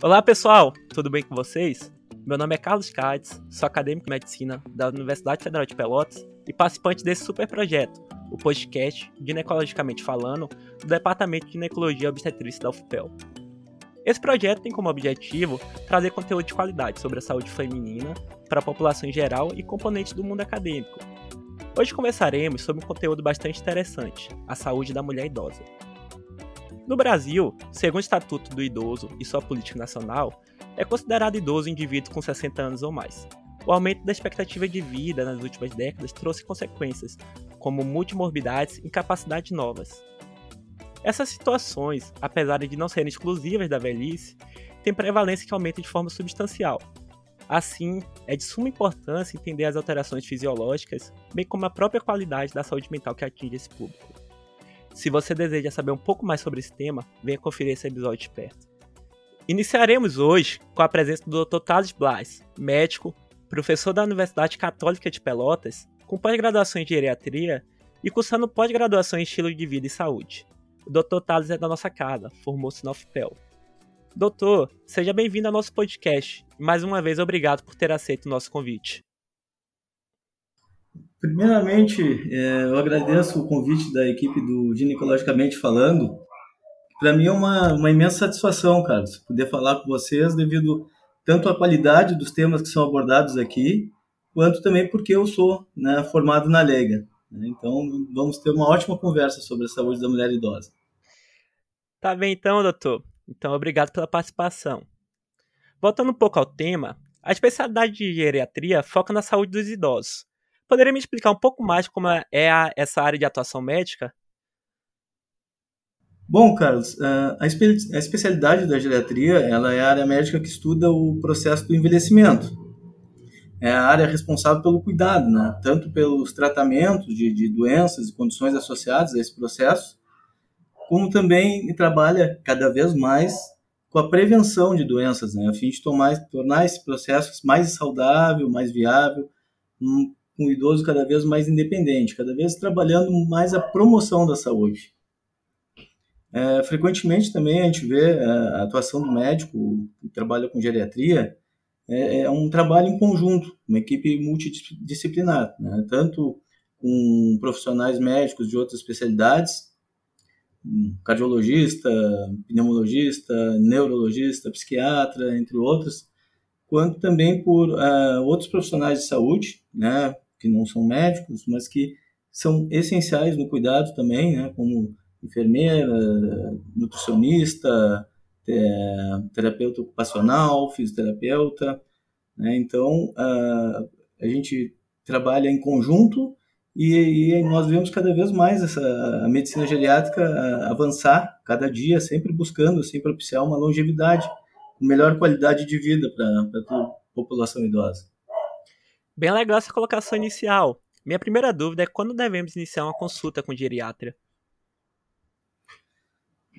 Olá pessoal, tudo bem com vocês? Meu nome é Carlos Cades, sou acadêmico de medicina da Universidade Federal de Pelotas e participante desse super projeto, o podcast Ginecologicamente Falando, do Departamento de Ginecologia e Obstetrícia da UFPEL. Esse projeto tem como objetivo trazer conteúdo de qualidade sobre a saúde feminina para a população em geral e componentes do mundo acadêmico. Hoje conversaremos sobre um conteúdo bastante interessante, a saúde da mulher idosa. No Brasil, segundo o Estatuto do Idoso e sua política nacional, é considerado idoso indivíduo com 60 anos ou mais. O aumento da expectativa de vida nas últimas décadas trouxe consequências, como multimorbidades e incapacidades novas. Essas situações, apesar de não serem exclusivas da velhice, têm prevalência que aumenta de forma substancial. Assim, é de suma importância entender as alterações fisiológicas, bem como a própria qualidade da saúde mental que atinge esse público. Se você deseja saber um pouco mais sobre esse tema, venha conferir esse episódio de perto. Iniciaremos hoje com a presença do Dr. Thales Blas, médico, professor da Universidade Católica de Pelotas, com pós-graduação em geriatria e cursando pós-graduação em estilo de vida e saúde. O Dr. Thales é da nossa casa, formou-se na UFPEL. Doutor, seja bem-vindo ao nosso podcast. Mais uma vez, obrigado por ter aceito o nosso convite. Primeiramente, é, eu agradeço o convite da equipe do Ginecologicamente Falando. Para mim é uma, uma imensa satisfação, Carlos, poder falar com vocês devido tanto à qualidade dos temas que são abordados aqui, quanto também porque eu sou né, formado na Lega. Né? Então, vamos ter uma ótima conversa sobre a saúde da mulher idosa. Tá bem então, doutor. Então, obrigado pela participação. Voltando um pouco ao tema, a especialidade de geriatria foca na saúde dos idosos, Poderia me explicar um pouco mais como é a, essa área de atuação médica? Bom, Carlos, a especialidade da geriatria ela é a área médica que estuda o processo do envelhecimento. É a área responsável pelo cuidado, né? tanto pelos tratamentos de, de doenças e condições associadas a esse processo, como também trabalha cada vez mais com a prevenção de doenças, né? a fim de tomar, tornar esse processo mais saudável, mais viável, com o idoso cada vez mais independente, cada vez trabalhando mais a promoção da saúde. É, frequentemente também a gente vê é, a atuação do médico que trabalha com geriatria é, é um trabalho em conjunto, uma equipe multidisciplinar, né? tanto com profissionais médicos de outras especialidades, cardiologista, pneumologista, neurologista, psiquiatra, entre outros, quanto também por uh, outros profissionais de saúde, né, que não são médicos, mas que são essenciais no cuidado também, né, como enfermeira, nutricionista, terapeuta ocupacional, fisioterapeuta. Né, então, a, a gente trabalha em conjunto e, e, nós vemos cada vez mais essa, a medicina geriátrica avançar cada dia, sempre buscando assim, propiciar uma longevidade, melhor qualidade de vida para a população idosa. Bem legal essa colocação inicial. Minha primeira dúvida é quando devemos iniciar uma consulta com geriatra?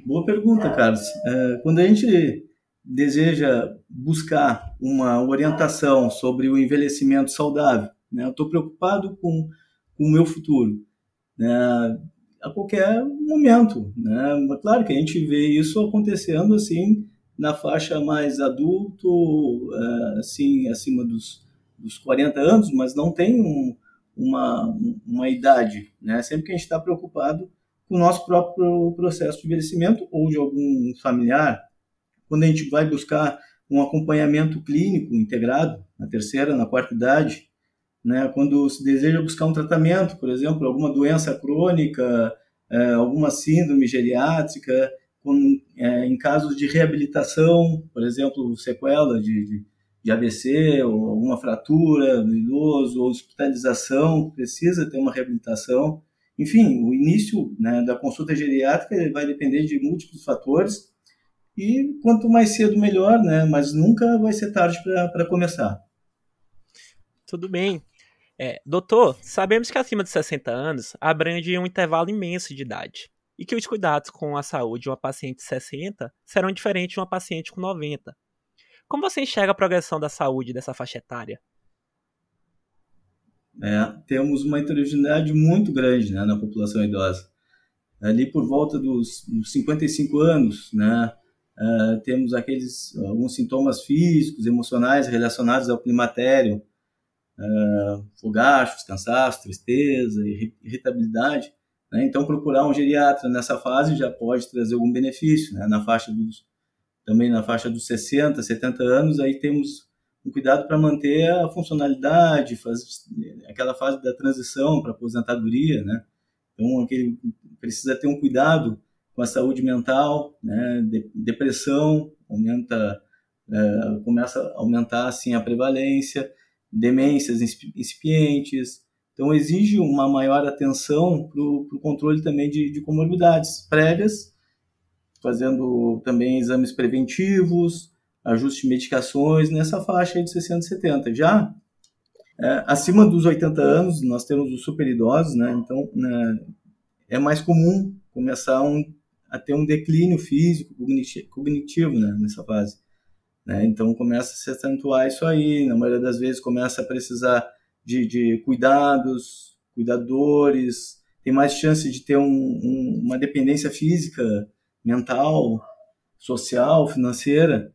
Boa pergunta, Carlos. É, quando a gente deseja buscar uma orientação sobre o envelhecimento saudável, né, eu estou preocupado com, com o meu futuro, né, a qualquer momento. Né? Claro que a gente vê isso acontecendo assim na faixa mais adulto, é, assim acima dos dos 40 anos, mas não tem um, uma, uma idade. Né? Sempre que a gente está preocupado com o nosso próprio processo de envelhecimento ou de algum familiar, quando a gente vai buscar um acompanhamento clínico integrado, na terceira, na quarta idade, né? quando se deseja buscar um tratamento, por exemplo, alguma doença crônica, é, alguma síndrome geriátrica, com, é, em casos de reabilitação, por exemplo, sequela de, de de AVC ou alguma fratura no idoso ou hospitalização, precisa ter uma reabilitação. Enfim, o início né, da consulta geriátrica vai depender de múltiplos fatores e quanto mais cedo melhor, né? Mas nunca vai ser tarde para começar. Tudo bem. É, doutor, sabemos que acima de 60 anos abrange um intervalo imenso de idade e que os cuidados com a saúde de uma paciente de 60 serão diferentes de uma paciente com 90. Como você enxerga a progressão da saúde dessa faixa etária? É, temos uma heterogeneidade muito grande né, na população idosa. Ali por volta dos, dos 55 anos, né, Uh, temos aqueles alguns sintomas físicos, emocionais relacionados ao climatério, uh, fogachos, cansaço, tristeza, irritabilidade. Né? Então, procurar um geriatra nessa fase já pode trazer algum benefício. Né? Na faixa dos, também na faixa dos 60, 70 anos, aí temos um cuidado para manter a funcionalidade, faz, aquela fase da transição para aposentadoria, né? Então, aquele, precisa ter um cuidado com a saúde mental, né? De, depressão aumenta, é, começa a aumentar assim a prevalência, demências incipientes. Então, exige uma maior atenção para o controle também de, de comorbidades prévias, fazendo também exames preventivos, ajuste de medicações nessa faixa de 60 e 70. Já é, acima dos 80 anos, nós temos os super idosos, né? Então, né, é mais comum começar um, a ter um declínio físico, cognitivo, né, nessa fase. Né? Então, começa a se acentuar isso aí. Na maioria das vezes, começa a precisar de, de cuidados, cuidadores, tem mais chance de ter um, um, uma dependência física, mental, social, financeira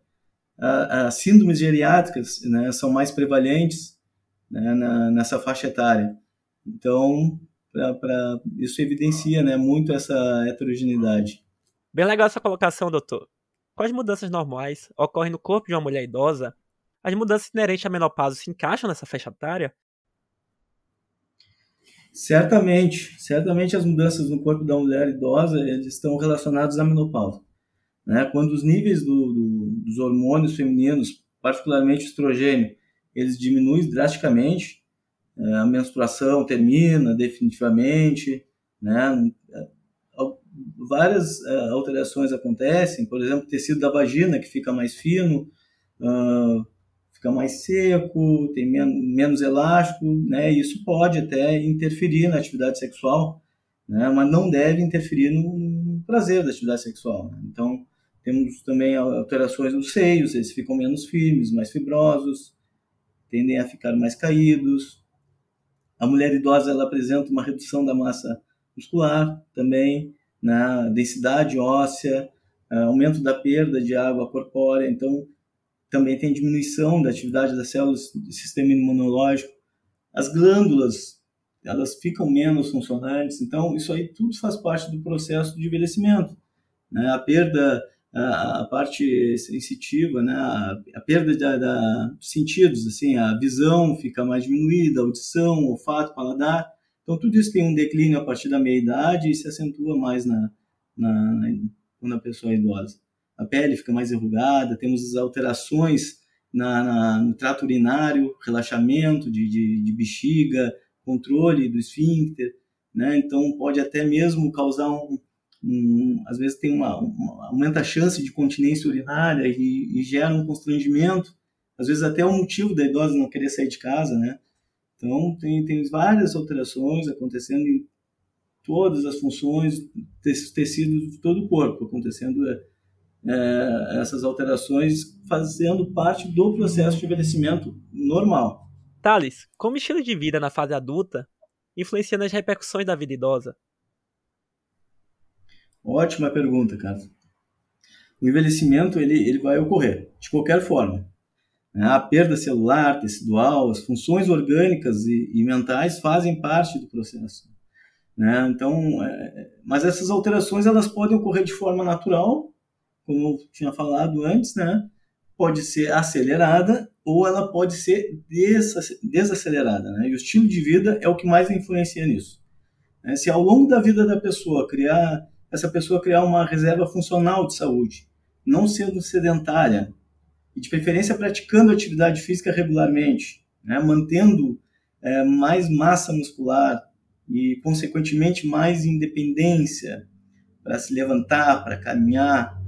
as síndromes geriátricas né, são mais prevalentes né, na, nessa faixa etária. Então, pra, pra, isso evidencia né, muito essa heterogeneidade. Bem legal essa colocação, doutor. Quais mudanças normais ocorrem no corpo de uma mulher idosa? As mudanças inerentes à menopausa se encaixam nessa faixa etária? Certamente, certamente as mudanças no corpo da mulher idosa estão relacionadas à menopausa. Né? Quando os níveis do, do, dos hormônios femininos, particularmente o estrogênio, eles diminuem drasticamente, é, a menstruação termina definitivamente, né? várias é, alterações acontecem, por exemplo, o tecido da vagina que fica mais fino, fica mais seco, tem men menos elástico, né? Isso pode até interferir na atividade sexual, né? Mas não deve interferir no, no prazer da atividade sexual. Né? Então, temos também alterações nos seios, eles ficam menos firmes, mais fibrosos, tendem a ficar mais caídos. A mulher idosa ela apresenta uma redução da massa muscular também, na densidade óssea, aumento da perda de água corpórea, então também tem diminuição da atividade das células do sistema imunológico. As glândulas, elas ficam menos funcionantes, então isso aí tudo faz parte do processo de envelhecimento. Né? A perda a, a parte sensitiva, né, a, a perda da, da, dos sentidos, assim, a visão fica mais diminuída, a audição, o olfato, paladar. Então, tudo isso tem um declínio a partir da meia-idade e se acentua mais na, na, na, pessoa é idosa. A pele fica mais enrugada, temos alterações na, na, no trato urinário, relaxamento de, de, de bexiga, controle do esfíncter, né? Então, pode até mesmo causar um, um, às vezes tem uma, uma, aumenta a chance de continência urinária e, e, gera um constrangimento, às vezes até o motivo da idosa não querer sair de casa, né? Então tem, tem várias alterações acontecendo em todas as funções, tecidos de todo o corpo acontecendo é, essas alterações fazendo parte do processo de envelhecimento normal. Thales, como estilo de vida na fase adulta influencia nas repercussões da vida idosa? Ótima pergunta, cara. O envelhecimento ele, ele vai ocorrer de qualquer forma. Né? A perda celular, tecidual, as funções orgânicas e, e mentais fazem parte do processo. Né? Então, é, mas essas alterações elas podem ocorrer de forma natural, como eu tinha falado antes, né? Pode ser acelerada ou ela pode ser desacelerada, né? E o estilo de vida é o que mais influencia nisso. Né? Se ao longo da vida da pessoa criar essa pessoa criar uma reserva funcional de saúde, não sendo sedentária, e de preferência praticando atividade física regularmente, né, mantendo é, mais massa muscular e, consequentemente, mais independência para se levantar, para caminhar.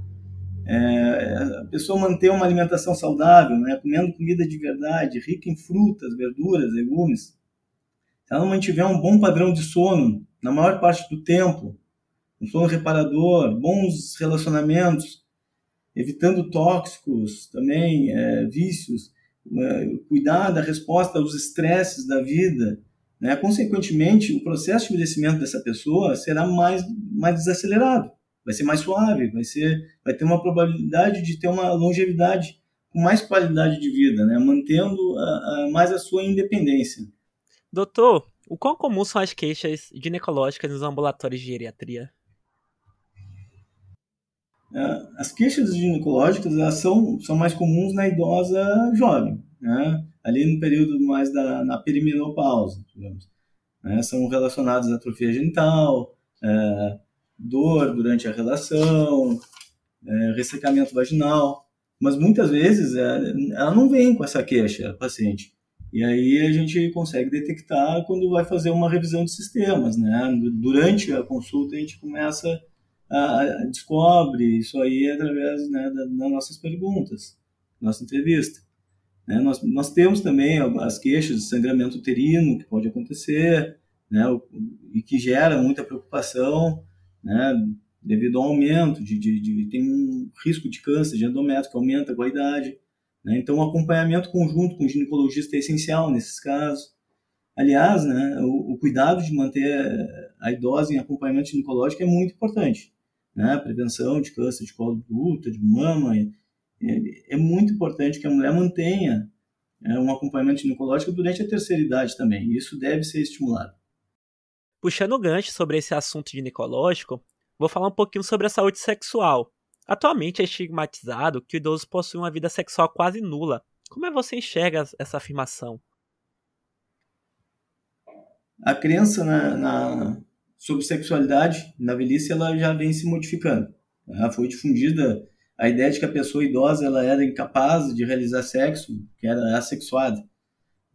É, a pessoa manter uma alimentação saudável, né, comendo comida de verdade, rica em frutas, verduras, legumes. Se ela mantiver um bom padrão de sono na maior parte do tempo, um sono reparador, bons relacionamentos, evitando tóxicos também, é, vícios, é, cuidar da resposta aos estresses da vida. Né? Consequentemente, o processo de envelhecimento dessa pessoa será mais, mais desacelerado. Vai ser mais suave, vai ser, vai ter uma probabilidade de ter uma longevidade com mais qualidade de vida, né? mantendo a, a, mais a sua independência. Doutor, o quão comum são as queixas ginecológicas nos ambulatórios de geriatria? É, as queixas ginecológicas elas são, são mais comuns na idosa jovem, né? ali no período mais da na perimenopausa, digamos. Né? São relacionadas à atrofia genital, é, dor durante a relação, é, ressecamento vaginal, mas muitas vezes é, ela não vem com essa queixa, a paciente. E aí a gente consegue detectar quando vai fazer uma revisão de sistemas, né? Durante a consulta a gente começa a, a descobre isso aí através né, das nossas perguntas, nossa entrevista. Né? Nós, nós temos também as queixas de sangramento uterino que pode acontecer, né? e que gera muita preocupação, né? devido ao aumento de, de, de, tem um risco de câncer de endométrio que aumenta com a idade. Né? Então, o acompanhamento conjunto com o ginecologista é essencial nesses casos. Aliás, né, o, o, cuidado de manter a idosa em acompanhamento ginecológico é muito importante. Né? Prevenção de câncer de colo de útero, de mama. É, é, muito importante que a mulher mantenha é, um acompanhamento ginecológico durante a terceira idade também. Isso deve ser estimulado. Puxando o gancho sobre esse assunto ginecológico, vou falar um pouquinho sobre a saúde sexual. Atualmente é estigmatizado que o idoso possui uma vida sexual quase nula. Como é que você enxerga essa afirmação? A crença na, na, sobre sexualidade na velhice ela já vem se modificando. Ela foi difundida a ideia de que a pessoa idosa ela era incapaz de realizar sexo, que era assexuada.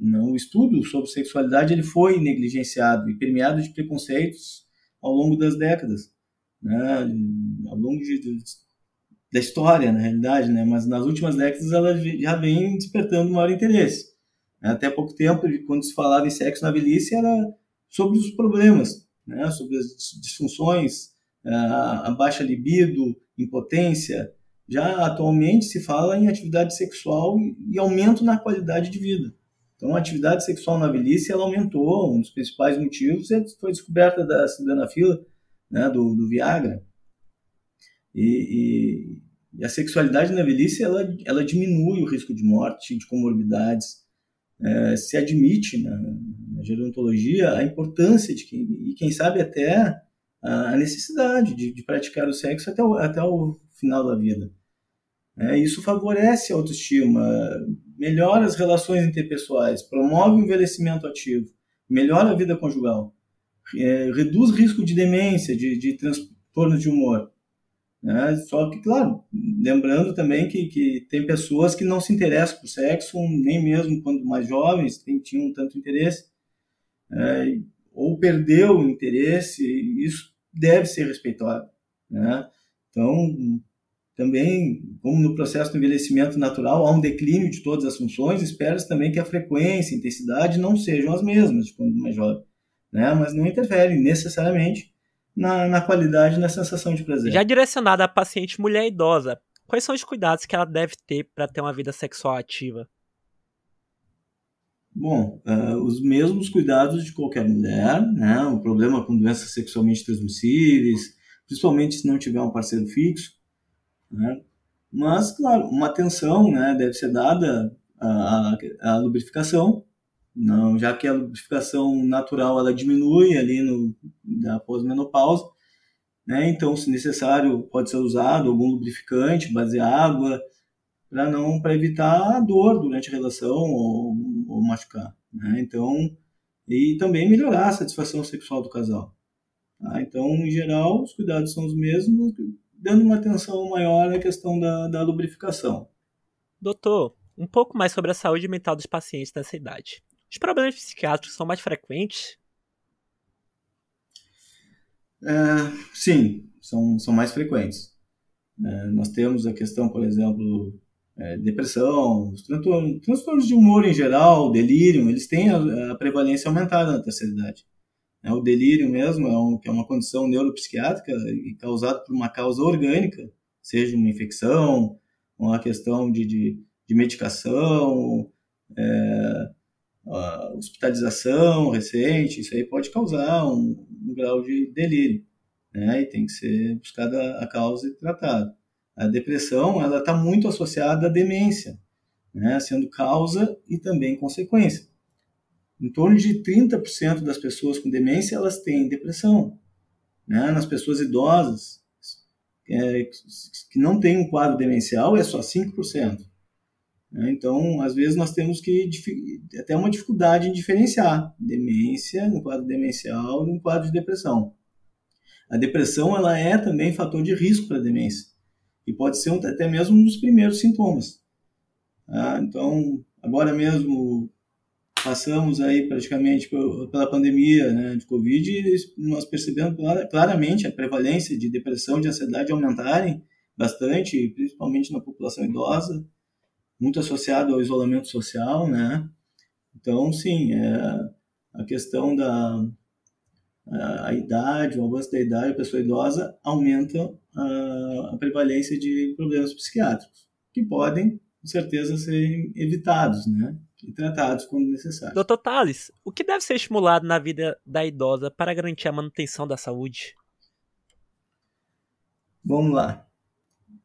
Não, o estudo sobre sexualidade ele foi negligenciado e permeado de preconceitos ao longo das décadas, né? ao longo de, de, da história, na realidade, né? mas nas últimas décadas ela já vem despertando maior interesse. Até pouco tempo, quando se falava em sexo na velhice, era sobre os problemas, né? sobre as disfunções, a baixa libido, impotência. Já atualmente se fala em atividade sexual e aumento na qualidade de vida. Então, a atividade sexual na velhice ela aumentou. Um dos principais motivos é foi a descoberta da sildenafila, né, do, do Viagra. E, e, e, a sexualidade na velhice ela, ela diminui o risco de morte, de comorbidades. É, se admite na, na, gerontologia a importância de e quem sabe até a necessidade de, de praticar o sexo até o, até o final da vida. É, isso favorece a autoestima, melhora as relações interpessoais, promove o envelhecimento ativo, melhora a vida conjugal, é, reduz risco de demência, de, de transtorno de humor. Né? Só que, claro, lembrando também que, que tem pessoas que não se interessam por sexo, nem mesmo quando mais jovens tem, tinham tanto interesse, é, ou perdeu o interesse, isso deve ser respeitado. Né? Então, também, como no processo do envelhecimento natural, há um declínio de todas as funções, espera-se também que a frequência e intensidade não sejam as mesmas de quando mais jovem, né? mas não interferem necessariamente na, na qualidade e na sensação de prazer. Já direcionada à paciente mulher idosa, quais são os cuidados que ela deve ter para ter uma vida sexual ativa? Bom, uh, os mesmos cuidados de qualquer mulher, né? O problema com doenças sexualmente transmissíveis, principalmente se não tiver um parceiro fixo, né? Mas, claro, uma atenção né, deve ser dada à, à, lubrificação, não, já que a lubrificação natural ela diminui ali no, na pós-menopausa, né? então, se necessário, pode ser usado algum lubrificante, base água, para não para evitar a dor durante a relação ou, ou machucar. Né? Então, e também melhorar a satisfação sexual do casal. Tá? Então, em geral, os cuidados são os mesmos, dando uma atenção maior à questão da, da lubrificação. Doutor, um pouco mais sobre a saúde mental dos pacientes nessa idade. Os problemas psiquiátricos são mais frequentes? É, sim, são, são mais frequentes. É, nós temos a questão, por exemplo, é, depressão, os transtornos, transtornos, de humor em geral, delírio, eles têm a, a prevalência aumentada na terceira idade. É, o delírio mesmo é, um, é uma condição neuropsiquiátrica causada por uma causa orgânica, seja uma infecção, uma questão de, de, de medicação, é, hospitalização recente, isso aí pode causar um, um grau de delírio. né? E tem que ser buscada a causa e tratada. A depressão, ela está muito associada à demência, né? Sendo causa e também consequência. Em torno de 30% das pessoas com demência, elas têm depressão. Né? Nas pessoas idosas, é, que não têm um quadro demencial, é só 5%. Né? Então, às vezes, nós temos que até uma dificuldade em diferenciar demência no quadro demencial e no quadro de depressão. A depressão ela é também fator de risco para a demência e pode ser até mesmo um dos primeiros sintomas. Tá? Então, agora mesmo passamos aí praticamente pela pandemia né, de Covid e nós percebemos claramente a prevalência de depressão, de ansiedade aumentarem bastante, principalmente na população idosa, muito associado ao isolamento social, né? Então, sim, é, a questão da a, a, idade, o avanço da idade, a pessoa idosa aumenta a, a prevalência de problemas psiquiátricos, que podem, com certeza, ser evitados, né? E tratados quando necessário. Doutor Tales, o que deve ser estimulado na vida da idosa para garantir a manutenção da saúde? Vamos lá.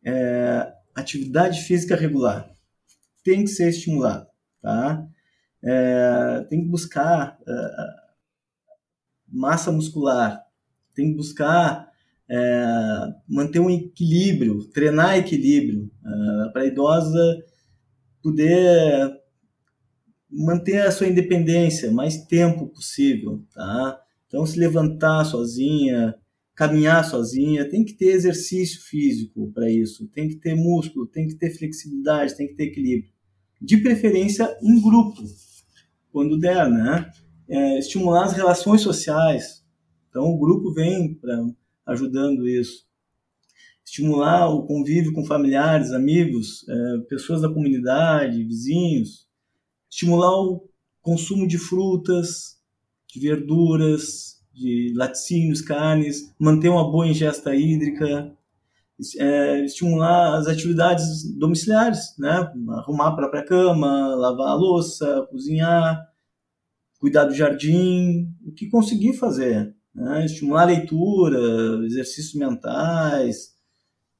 É, atividade física regular tem que ser estimulado, tá? É, tem que buscar é, massa muscular, tem que buscar é, manter um equilíbrio, treinar equilíbrio, é, para a idosa poder manter a sua independência mais tempo possível, tá? Então, se levantar sozinha, caminhar sozinha, tem que ter exercício físico para isso, tem que ter músculo, tem que ter flexibilidade, tem que ter equilíbrio. De preferência em grupo, quando der, né? É, estimular as relações sociais. Então, o grupo vem pra, ajudando isso. Estimular o convívio com familiares, amigos, é, pessoas da comunidade, vizinhos, estimular o consumo de frutas, de verduras, de laticínios, carnes, manter uma boa ingesta hídrica, é, estimular as atividades domiciliares, né? arrumar a própria cama, lavar a louça, cozinhar, cuidar do jardim, o que conseguir fazer. Né? Estimular a leitura, exercícios mentais,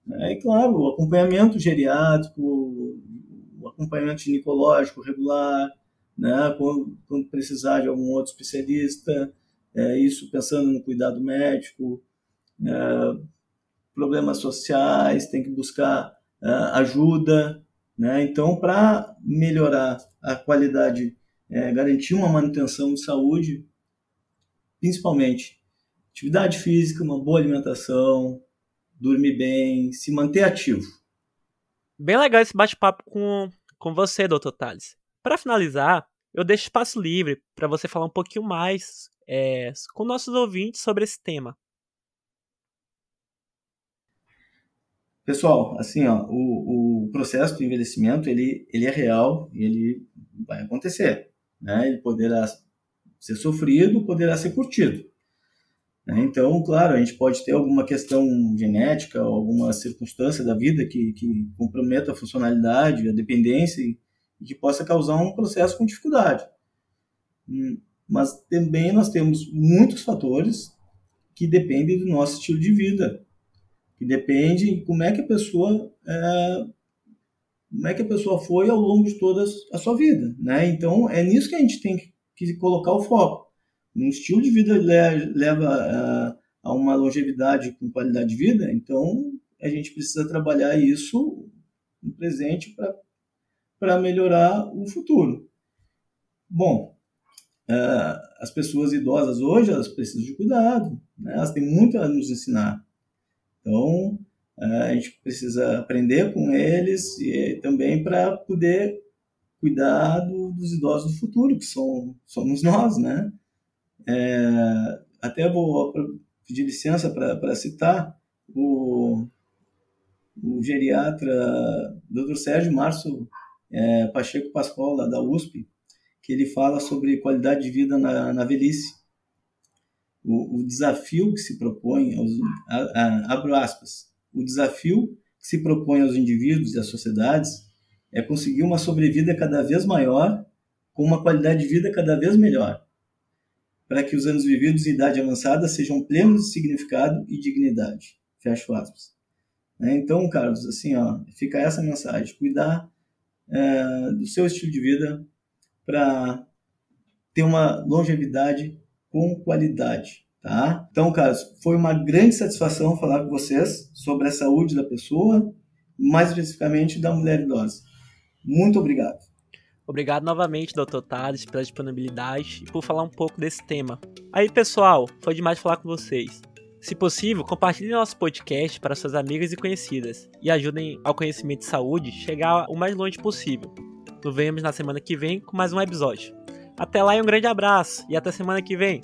né? e claro, o acompanhamento geriátrico, acompanhamento ginecológico regular, né, quando, quando precisar de algum outro especialista, é, isso pensando no cuidado médico, é, problemas sociais, tem que buscar é, ajuda, né? Então, para melhorar a qualidade, é, garantir uma manutenção de saúde, principalmente atividade física, uma boa alimentação, dormir bem, se manter ativo. Bem legal esse bate-papo com com você, Dr. Tales. Para finalizar, eu deixo espaço livre para você falar um pouquinho mais é, com nossos ouvintes sobre esse tema. Pessoal, assim, ó, o, o processo do envelhecimento ele, ele é real e ele vai acontecer. Né? Ele poderá ser sofrido, poderá ser curtido. Né? Então, claro, a gente pode ter alguma questão genética, alguma circunstância da vida que, que comprometa a funcionalidade, a dependência e, que possa causar um processo com dificuldade. Hum, mas também nós temos muitos fatores que dependem do nosso estilo de vida, que depende de como é que a pessoa é, como é que a pessoa foi ao longo de toda a sua vida, né? Então é nisso que a gente tem que colocar o foco um estilo de vida leva a, uma longevidade com qualidade de vida, então a gente precisa trabalhar isso no presente para melhorar o futuro. Bom, as pessoas idosas hoje elas precisam de cuidado, né? elas têm muito a nos ensinar. Então a gente precisa aprender com eles e também para poder cuidar do, dos idosos do futuro, que são, somos nós, né? É, até vou pedir licença para citar o, o geriatra Dr. Sérgio Márcio é, Pacheco Pascoal, lá da USP, que ele fala sobre qualidade de vida na, na velhice. O, o, desafio que se propõe, aos, a, a, abro aspas, o desafio que se propõe aos indivíduos e às sociedades é conseguir uma sobrevida cada vez maior com uma qualidade de vida cada vez melhor para que os anos vividos em idade avançada sejam plenos de significado e dignidade. Fecho aspas. Né? Então, Carlos, assim, ó, fica essa mensagem: cuidar é, do seu estilo de vida para ter uma longevidade com qualidade. Tá? Então, Carlos, foi uma grande satisfação falar com vocês sobre a saúde da pessoa, mais especificamente da mulher idosa. Muito obrigado. Obrigado novamente, Dr. Tales, pela disponibilidade e por falar um pouco desse tema. Aí, pessoal, foi demais falar com vocês. Se possível, compartilhem nosso podcast para suas amigas e conhecidas e ajudem ao conhecimento de saúde chegar o mais longe possível. Nos vemos na semana que vem com mais um episódio. Até lá e um grande abraço e até semana que vem.